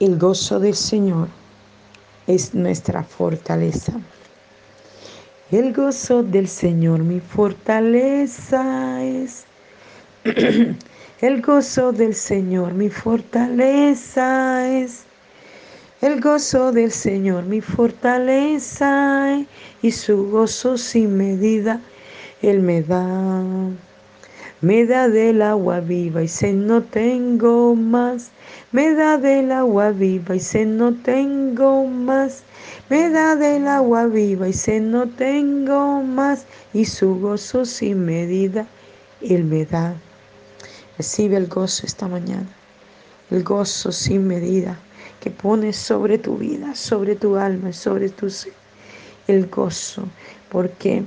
El gozo del Señor es nuestra fortaleza. El gozo del Señor mi fortaleza es. El gozo del Señor mi fortaleza es. El gozo del Señor mi fortaleza es. Y su gozo sin medida Él me da. Me da del agua viva y se no tengo más. Me da del agua viva y se no tengo más. Me da del agua viva y se no tengo más. Y su gozo sin medida Él me da. Recibe el gozo esta mañana. El gozo sin medida que pones sobre tu vida, sobre tu alma, sobre tu ser. El gozo, porque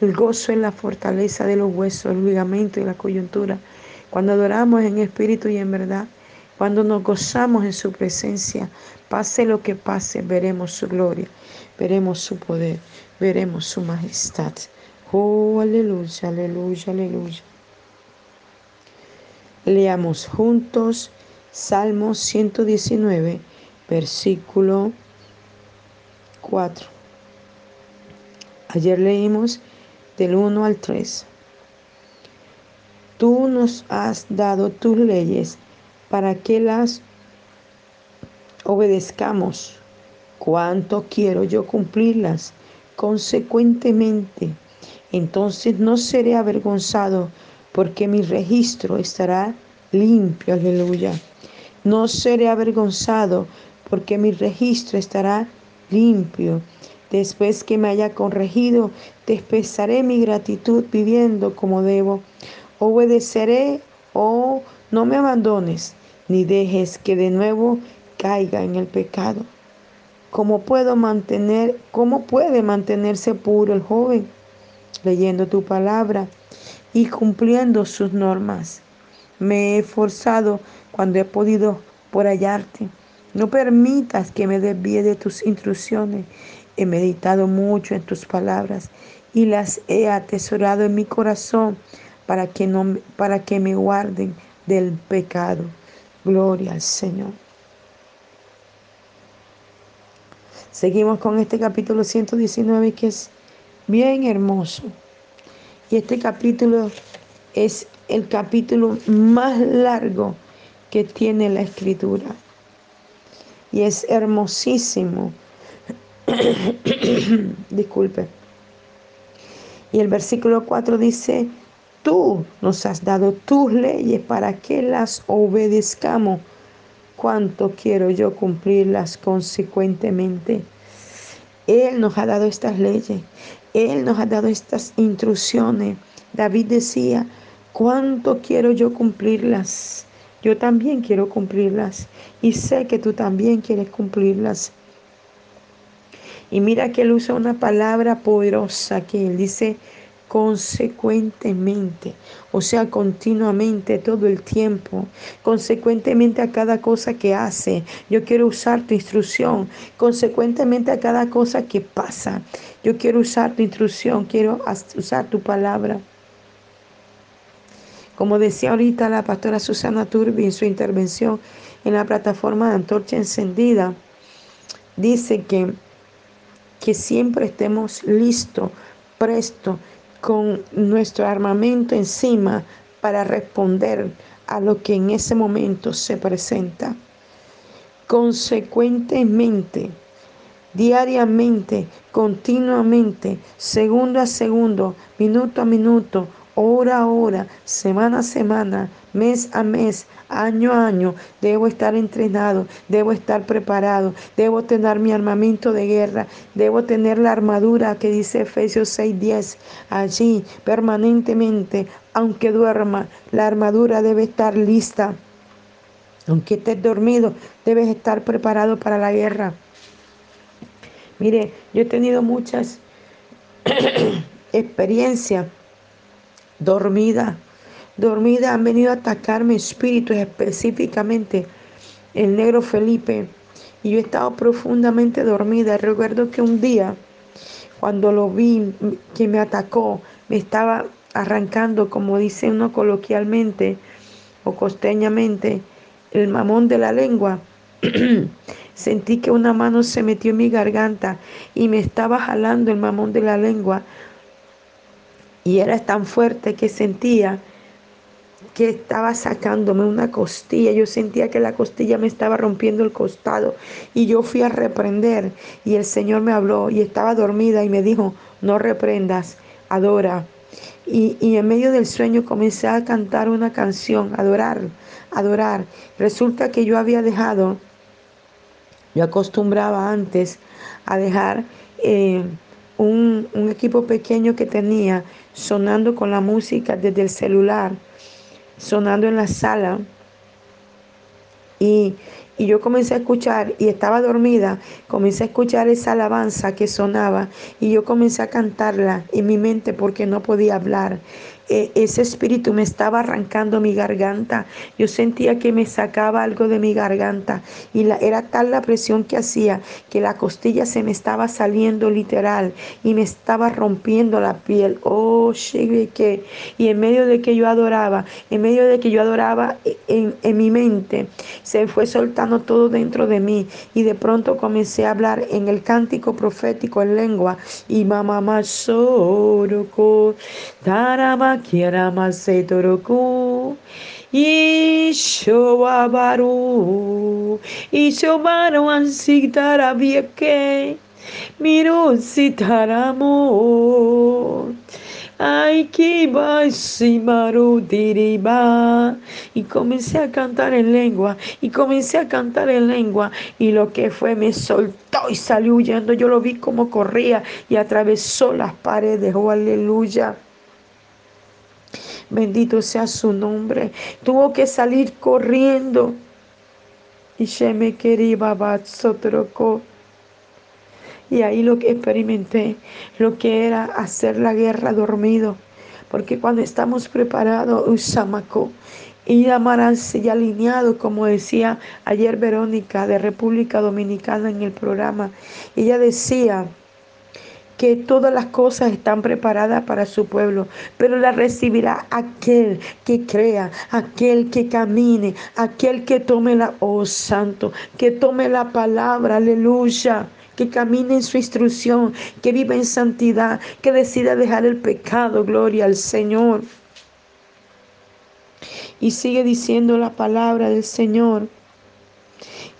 el gozo es la fortaleza de los huesos, el ligamento y la coyuntura. Cuando adoramos en espíritu y en verdad, cuando nos gozamos en su presencia, pase lo que pase, veremos su gloria, veremos su poder, veremos su majestad. Oh, aleluya, aleluya, aleluya. Leamos juntos Salmos 119, versículo 4. Ayer leímos del 1 al 3. Tú nos has dado tus leyes para que las obedezcamos. ¿Cuánto quiero yo cumplirlas? Consecuentemente, entonces no seré avergonzado porque mi registro estará limpio. Aleluya. No seré avergonzado porque mi registro estará limpio. Después que me haya corregido, te expresaré mi gratitud viviendo como debo. Obedeceré, oh, no me abandones, ni dejes que de nuevo caiga en el pecado. ¿Cómo puedo mantener, cómo puede mantenerse puro el joven? Leyendo tu palabra y cumpliendo sus normas. Me he esforzado cuando he podido por hallarte. No permitas que me desvíe de tus instrucciones He meditado mucho en tus palabras y las he atesorado en mi corazón para que, no, para que me guarden del pecado. Gloria al Señor. Seguimos con este capítulo 119 que es bien hermoso. Y este capítulo es el capítulo más largo que tiene la escritura. Y es hermosísimo Disculpe. Y el versículo 4 dice, tú nos has dado tus leyes para que las obedezcamos. Cuánto quiero yo cumplirlas consecuentemente. Él nos ha dado estas leyes. Él nos ha dado estas instrucciones. David decía, cuánto quiero yo cumplirlas. Yo también quiero cumplirlas. Y sé que tú también quieres cumplirlas. Y mira que él usa una palabra poderosa que él dice consecuentemente, o sea, continuamente, todo el tiempo, consecuentemente a cada cosa que hace. Yo quiero usar tu instrucción, consecuentemente a cada cosa que pasa. Yo quiero usar tu instrucción, quiero usar tu palabra. Como decía ahorita la pastora Susana Turbi en su intervención en la plataforma de Antorcha Encendida, dice que que siempre estemos listos, presto, con nuestro armamento encima para responder a lo que en ese momento se presenta. Consecuentemente, diariamente, continuamente, segundo a segundo, minuto a minuto, hora a hora, semana a semana, mes a mes, año a año, debo estar entrenado, debo estar preparado, debo tener mi armamento de guerra, debo tener la armadura que dice Efesios 6:10 allí permanentemente, aunque duerma, la armadura debe estar lista. Aunque estés dormido, debes estar preparado para la guerra. Mire, yo he tenido muchas experiencias dormida. Dormida han venido a atacar mi espíritu, específicamente el negro Felipe. Y yo he estado profundamente dormida. Recuerdo que un día, cuando lo vi que me atacó, me estaba arrancando, como dice uno coloquialmente o costeñamente, el mamón de la lengua. Sentí que una mano se metió en mi garganta y me estaba jalando el mamón de la lengua. Y era tan fuerte que sentía que estaba sacándome una costilla. Yo sentía que la costilla me estaba rompiendo el costado. Y yo fui a reprender. Y el Señor me habló y estaba dormida y me dijo, no reprendas, adora. Y, y en medio del sueño comencé a cantar una canción, adorar, adorar. Resulta que yo había dejado, yo acostumbraba antes a dejar... Eh, un, un, equipo pequeño que tenía sonando con la música desde el celular sonando en la sala y, y yo comencé a escuchar y estaba dormida, comencé a escuchar esa alabanza que sonaba y yo comencé a cantarla en mi mente porque no podía hablar. E, ese espíritu me estaba arrancando mi garganta. Yo sentía que me sacaba algo de mi garganta y la, era tal la presión que hacía que la costilla se me estaba saliendo literal y me estaba rompiendo la piel. Oh, que y en medio de que yo adoraba, en medio de que yo adoraba en, en mi mente, se fue soltando todo dentro de mí y de pronto comencé a hablar en el cántico profético en lengua y mamá más tarama kirama setoroku Ishowabaru Ishobaru ansitara vieke Miru sitaramo. Y comencé a cantar en lengua. Y comencé a cantar en lengua. Y lo que fue me soltó y salió huyendo. Yo lo vi como corría y atravesó las paredes. Oh, aleluya. Bendito sea su nombre. Tuvo que salir corriendo. Y se me quería Y ahí lo que experimenté, lo que era hacer la guerra dormido. Porque cuando estamos preparados, Usamaco, y amarás y alineado, como decía ayer Verónica de República Dominicana en el programa, ella decía, que todas las cosas están preparadas para su pueblo, pero la recibirá aquel que crea, aquel que camine, aquel que tome la, oh santo, que tome la palabra, aleluya que camine en su instrucción, que viva en santidad, que decida dejar el pecado, gloria al Señor. Y sigue diciendo la palabra del Señor.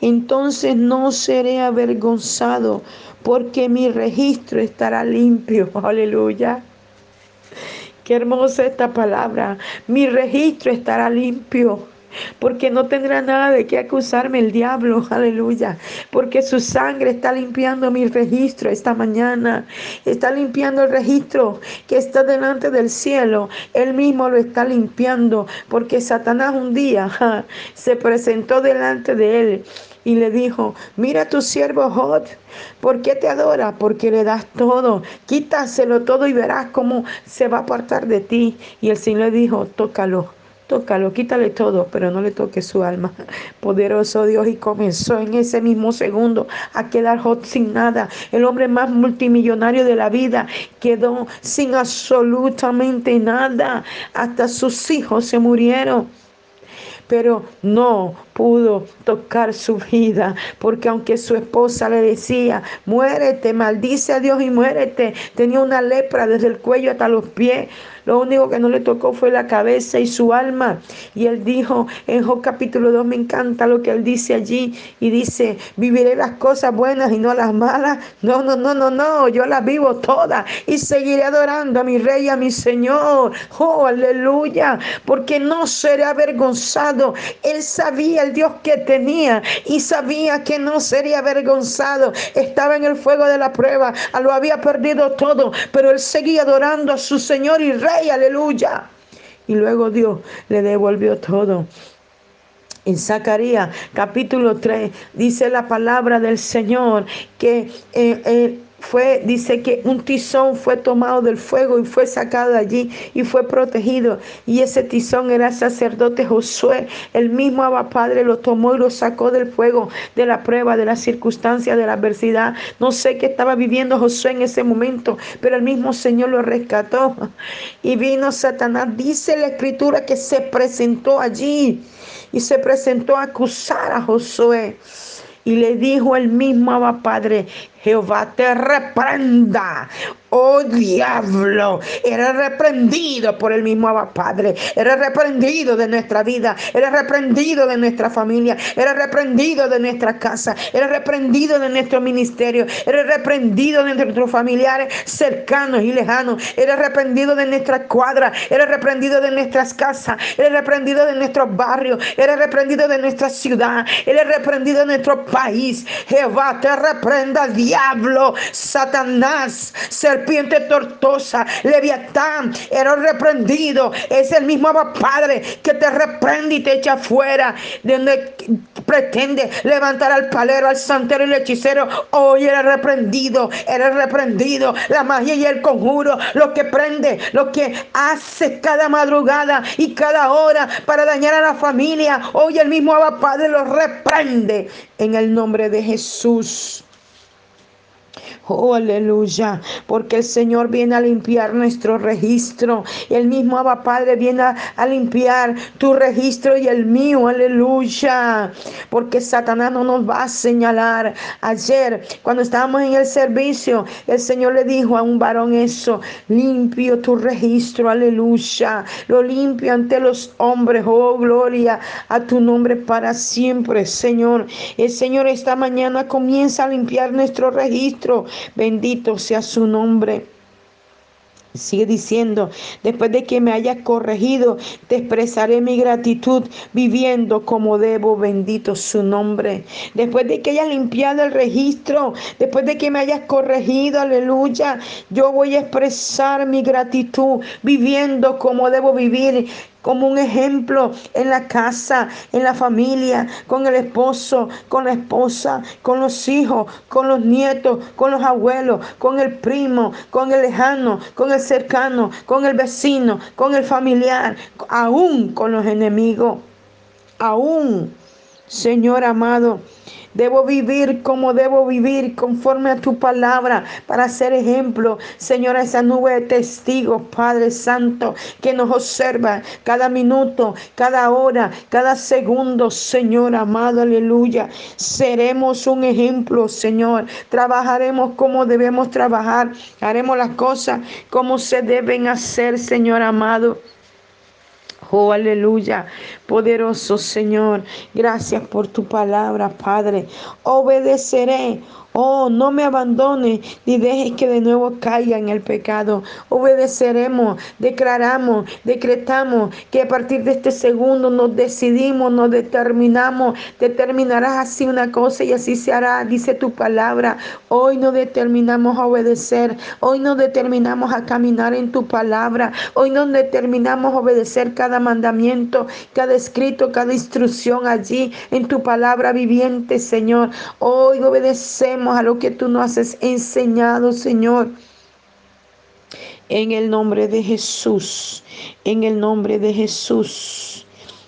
Entonces no seré avergonzado, porque mi registro estará limpio. Aleluya. Qué hermosa esta palabra. Mi registro estará limpio porque no tendrá nada de qué acusarme el diablo, aleluya, porque su sangre está limpiando mi registro esta mañana, está limpiando el registro que está delante del cielo, él mismo lo está limpiando, porque Satanás un día se presentó delante de él y le dijo, mira tu siervo Jod, ¿por qué te adora? Porque le das todo, quítaselo todo y verás cómo se va a apartar de ti. Y el Señor le dijo, tócalo. Tócalo, quítale todo, pero no le toque su alma. Poderoso Dios, y comenzó en ese mismo segundo a quedar Jod sin nada. El hombre más multimillonario de la vida quedó sin absolutamente nada. Hasta sus hijos se murieron pero no pudo tocar su vida, porque aunque su esposa le decía, muérete, maldice a Dios y muérete, tenía una lepra desde el cuello hasta los pies. Lo único que no le tocó fue la cabeza y su alma. Y él dijo en Job capítulo 2, me encanta lo que él dice allí. Y dice, viviré las cosas buenas y no las malas. No, no, no, no, no, yo las vivo todas. Y seguiré adorando a mi rey, a mi Señor. Oh, aleluya. Porque no seré avergonzado. Él sabía Dios que tenía y sabía que no sería avergonzado. Estaba en el fuego de la prueba. Lo había perdido todo. Pero él seguía adorando a su Señor y Rey aleluya. Y luego Dios le devolvió todo. En Zacarías capítulo 3 dice la palabra del Señor que eh, eh, fue, dice que un tizón fue tomado del fuego y fue sacado de allí y fue protegido. Y ese tizón era el sacerdote Josué. El mismo Abba Padre lo tomó y lo sacó del fuego, de la prueba, de la circunstancia, de la adversidad. No sé qué estaba viviendo Josué en ese momento, pero el mismo Señor lo rescató. Y vino Satanás. Dice la escritura que se presentó allí y se presentó a acusar a Josué. Y le dijo el mismo Abba Padre, Jehová te reprenda. Oh diablo, eres reprendido por el mismo Padre. Eres reprendido de nuestra vida. Eres reprendido de nuestra familia. Eres reprendido de nuestra casa. Eres reprendido de nuestro ministerio. Eres reprendido de nuestros familiares cercanos y lejanos. Eres reprendido de nuestra cuadra. Eres reprendido de nuestras casas. Eres reprendido de nuestros barrios. Eres reprendido de nuestra ciudad. Eres reprendido de nuestro país. Jehová te reprenda, diablo diablo, Satanás, serpiente tortosa, Leviatán, eres reprendido. Es el mismo Padre que te reprende y te echa fuera de donde pretende levantar al palero, al santero y el hechicero. Hoy eres reprendido, eres reprendido. La magia y el conjuro, lo que prende, lo que hace cada madrugada y cada hora para dañar a la familia. Hoy el mismo Abba Padre lo reprende en el nombre de Jesús. Oh, aleluya, porque el Señor viene a limpiar nuestro registro. El mismo Abba Padre viene a, limpiar tu registro y el mío, aleluya. Porque Satanás no nos va a señalar. Ayer, cuando estábamos en el servicio, el Señor le dijo a un varón eso, limpio tu registro, aleluya. Lo limpio ante los hombres, oh gloria a tu nombre para siempre, Señor. El Señor esta mañana comienza a limpiar nuestro registro Bendito sea su nombre. Sigue diciendo, después de que me hayas corregido, te expresaré mi gratitud viviendo como debo, bendito su nombre. Después de que hayas limpiado el registro, después de que me hayas corregido, aleluya, yo voy a expresar mi gratitud viviendo como debo vivir como un ejemplo en la casa, en la familia, con el esposo, con la esposa, con los hijos, con los nietos, con los abuelos, con el primo, con el lejano, con el cercano, con el vecino, con el familiar, aún con los enemigos, aún, Señor amado. Debo vivir como debo vivir conforme a tu palabra para ser ejemplo, Señor, a esa nube de testigos, Padre Santo, que nos observa cada minuto, cada hora, cada segundo, Señor amado, aleluya. Seremos un ejemplo, Señor. Trabajaremos como debemos trabajar. Haremos las cosas como se deben hacer, Señor amado. Oh, aleluya. Poderoso Señor, gracias por tu palabra, Padre. Obedeceré. Oh, no me abandone ni dejes que de nuevo caiga en el pecado. Obedeceremos, declaramos, decretamos que a partir de este segundo nos decidimos, nos determinamos. Determinarás así una cosa y así se hará, dice tu palabra. Hoy nos determinamos a obedecer. Hoy nos determinamos a caminar en tu palabra. Hoy nos determinamos a obedecer cada mandamiento, cada escrito, cada instrucción allí en tu palabra viviente, Señor. Hoy obedecemos a lo que tú nos has enseñado, Señor. En el nombre de Jesús, en el nombre de Jesús.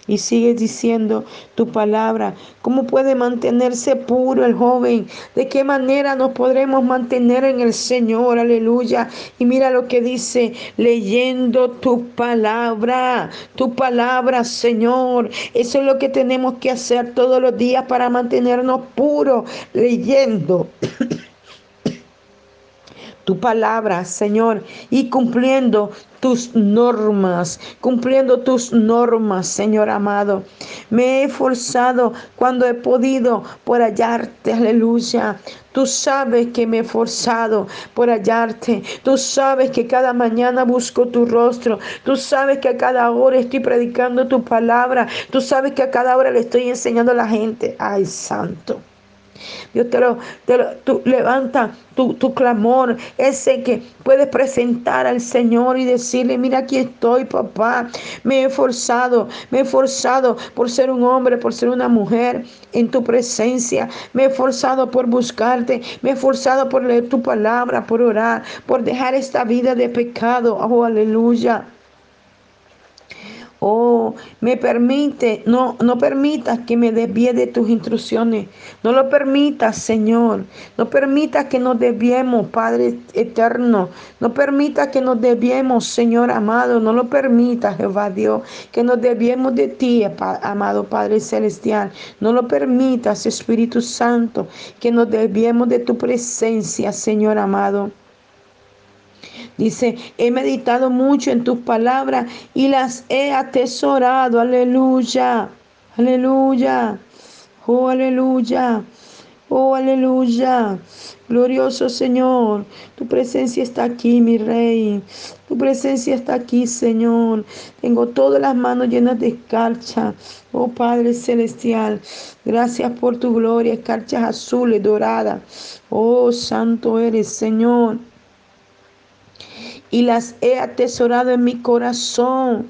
Y sigue diciendo tu palabra. ¿Cómo puede mantenerse puro el joven? ¿De qué manera nos podremos mantener en el Señor? Aleluya. Y mira lo que dice, leyendo tu palabra, tu palabra, Señor. Eso es lo que tenemos que hacer todos los días para mantenernos puros, leyendo tu palabra, Señor, y cumpliendo tus normas, cumpliendo tus normas, Señor amado. Me he esforzado cuando he podido por hallarte, aleluya. Tú sabes que me he esforzado por hallarte. Tú sabes que cada mañana busco tu rostro. Tú sabes que a cada hora estoy predicando tu palabra. Tú sabes que a cada hora le estoy enseñando a la gente. Ay, santo. Dios te lo, te levanta tu, tu, clamor, ese que puedes presentar al Señor y decirle, mira aquí estoy, papá, me he esforzado, me he esforzado por ser un hombre, por ser una mujer en tu presencia, me he esforzado por buscarte, me he esforzado por leer tu palabra, por orar, por dejar esta vida de pecado, oh aleluya. Oh, me permite, no, no permitas que me desvíe de tus instrucciones. No lo permitas, Señor. No permitas que nos desviemos, Padre eterno. No permitas que nos desviemos, Señor amado. No lo permitas, Jehová Dios, que nos desviemos de ti, amado Padre celestial. No lo permitas, Espíritu Santo, que nos desviemos de tu presencia, Señor amado. Dice, he meditado mucho en tus palabras y las he atesorado. Aleluya, aleluya, oh aleluya, oh aleluya. Glorioso Señor, tu presencia está aquí, mi Rey. Tu presencia está aquí, Señor. Tengo todas las manos llenas de escarcha. Oh Padre Celestial, gracias por tu gloria, escarchas azules, doradas. Oh Santo eres, Señor y las he atesorado en mi corazón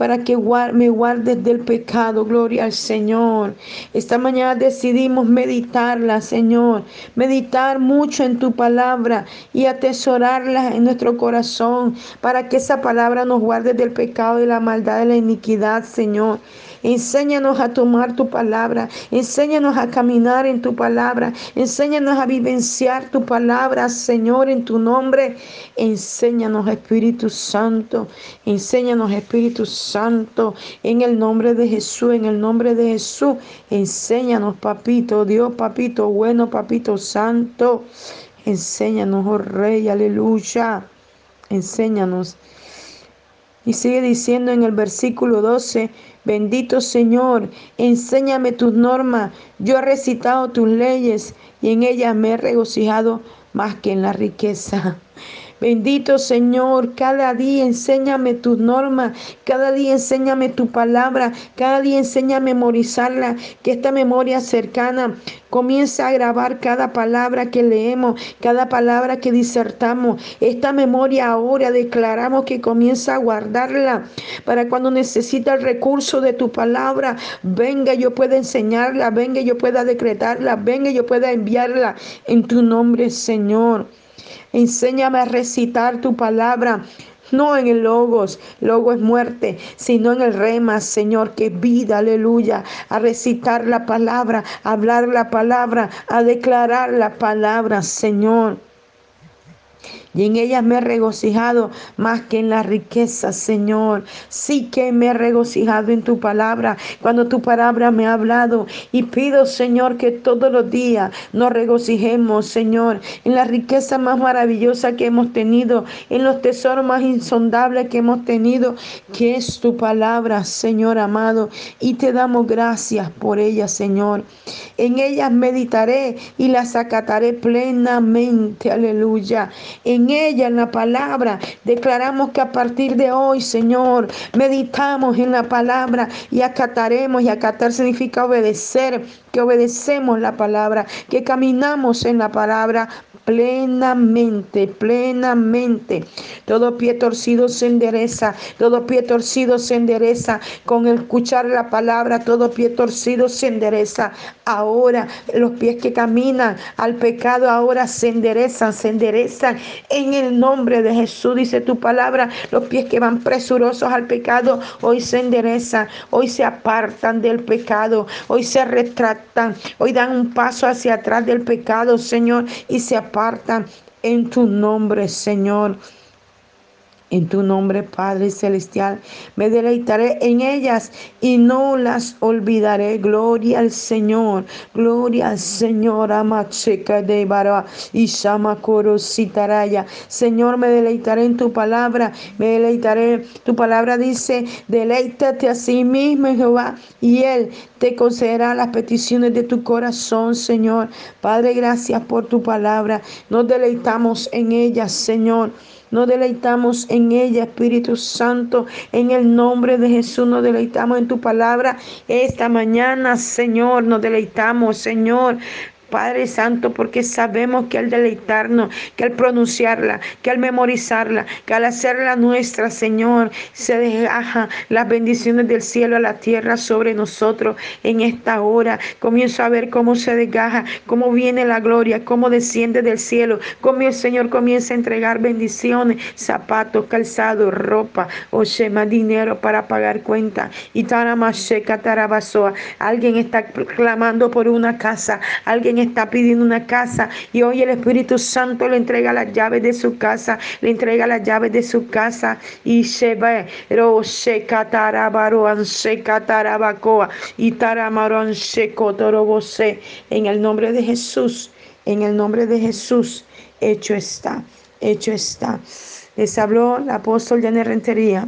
para que me guardes del pecado. Gloria al Señor. Esta mañana decidimos meditarla, Señor. Meditar mucho en tu palabra y atesorarla en nuestro corazón para que esa palabra nos guarde del pecado, de la maldad, de la iniquidad, Señor. Enséñanos a tomar tu palabra. Enséñanos a caminar en tu palabra. Enséñanos a vivenciar tu palabra, Señor, en tu nombre. Enséñanos, Espíritu Santo. Enséñanos, Espíritu Santo, en el nombre de Jesús, en el nombre de Jesús. Enséñanos, papito, Dios, papito bueno, papito santo. Enséñanos, oh Rey, aleluya. Enséñanos. Y sigue diciendo en el versículo 12, bendito Señor, enséñame tus normas. Yo he recitado tus leyes y en ellas me he regocijado más que en la riqueza. Bendito Señor, cada día enséñame tus normas, cada día enséñame tu palabra, cada día enseña a memorizarla, que esta memoria cercana comienza a grabar cada palabra que leemos, cada palabra que disertamos. Esta memoria ahora declaramos que comienza a guardarla para cuando necesita el recurso de tu palabra, venga yo pueda enseñarla, venga yo pueda decretarla, venga yo pueda enviarla en tu nombre, Señor. Enséñame a recitar tu palabra. No en el logos, logo es muerte, sino en el rema, Señor, que vida, aleluya, a recitar la palabra, a hablar la palabra, a declarar la palabra, Señor y en ellas me he regocijado más que en la riqueza, Señor. Sí que me he regocijado en tu palabra, cuando tu palabra me ha hablado. Y pido, Señor, que todos los días nos regocijemos, Señor, en la riqueza más maravillosa que hemos tenido, en los tesoros más insondables que hemos tenido, que es tu palabra, Señor amado. Y te damos gracias por ella, Señor. En ellas meditaré y las acataré plenamente, aleluya. En ella, en la palabra, declaramos que a partir de hoy, Señor, meditamos en la palabra y acataremos. Y acatar significa obedecer, que obedecemos la palabra, que caminamos en la palabra plenamente, plenamente. Todo pie torcido se endereza, todo pie torcido se endereza con escuchar la palabra, todo pie torcido se endereza. Ahora los pies que caminan al pecado ahora se enderezan, se enderezan en el nombre de Jesús, dice tu palabra. Los pies que van presurosos al pecado hoy se enderezan, hoy se apartan del pecado, hoy se retractan, hoy dan un paso hacia atrás del pecado, Señor, y se apartan en tu nombre, Señor. En tu nombre, Padre Celestial, me deleitaré en ellas y no las olvidaré. Gloria al Señor, gloria al Señor, Amacheca de Bara y Citaraya. Señor, me deleitaré en tu palabra, me deleitaré. Tu palabra dice, deleítate a sí mismo, Jehová, y Él te concederá las peticiones de tu corazón, Señor. Padre, gracias por tu palabra. Nos deleitamos en ella, Señor. Nos deleitamos en ella, Espíritu Santo. En el nombre de Jesús nos deleitamos en tu palabra. Esta mañana, Señor, nos deleitamos, Señor Padre Santo, porque sabemos que al deleitarnos, que al pronunciarla, que al memorizarla, que al hacerla nuestra, Señor, se deja las bendiciones del cielo a la tierra sobre nosotros en esta hora. Comienzo a ver cómo se desgaja, cómo viene la gloria, cómo desciende del cielo, cómo el Señor comienza a entregar bendiciones, zapatos, calzados, ropa, o shema, dinero para pagar cuenta. Y tarabasoa. Alguien está clamando por una casa, alguien está pidiendo una casa y hoy el Espíritu Santo le entrega las llaves de su casa, le entrega las llaves de su casa y se ve, se catarabaroan, se catarabacoa y se. En el nombre de Jesús, en el nombre de Jesús, hecho está, hecho está. Les habló el apóstol Janet Rentería.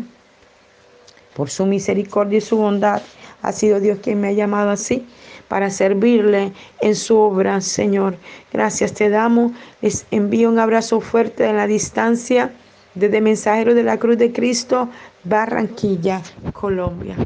Por su misericordia y su bondad, ha sido Dios quien me ha llamado así para servirle en su obra, Señor. Gracias te damos. Les envío un abrazo fuerte en la distancia desde Mensajero de la Cruz de Cristo, Barranquilla, Colombia.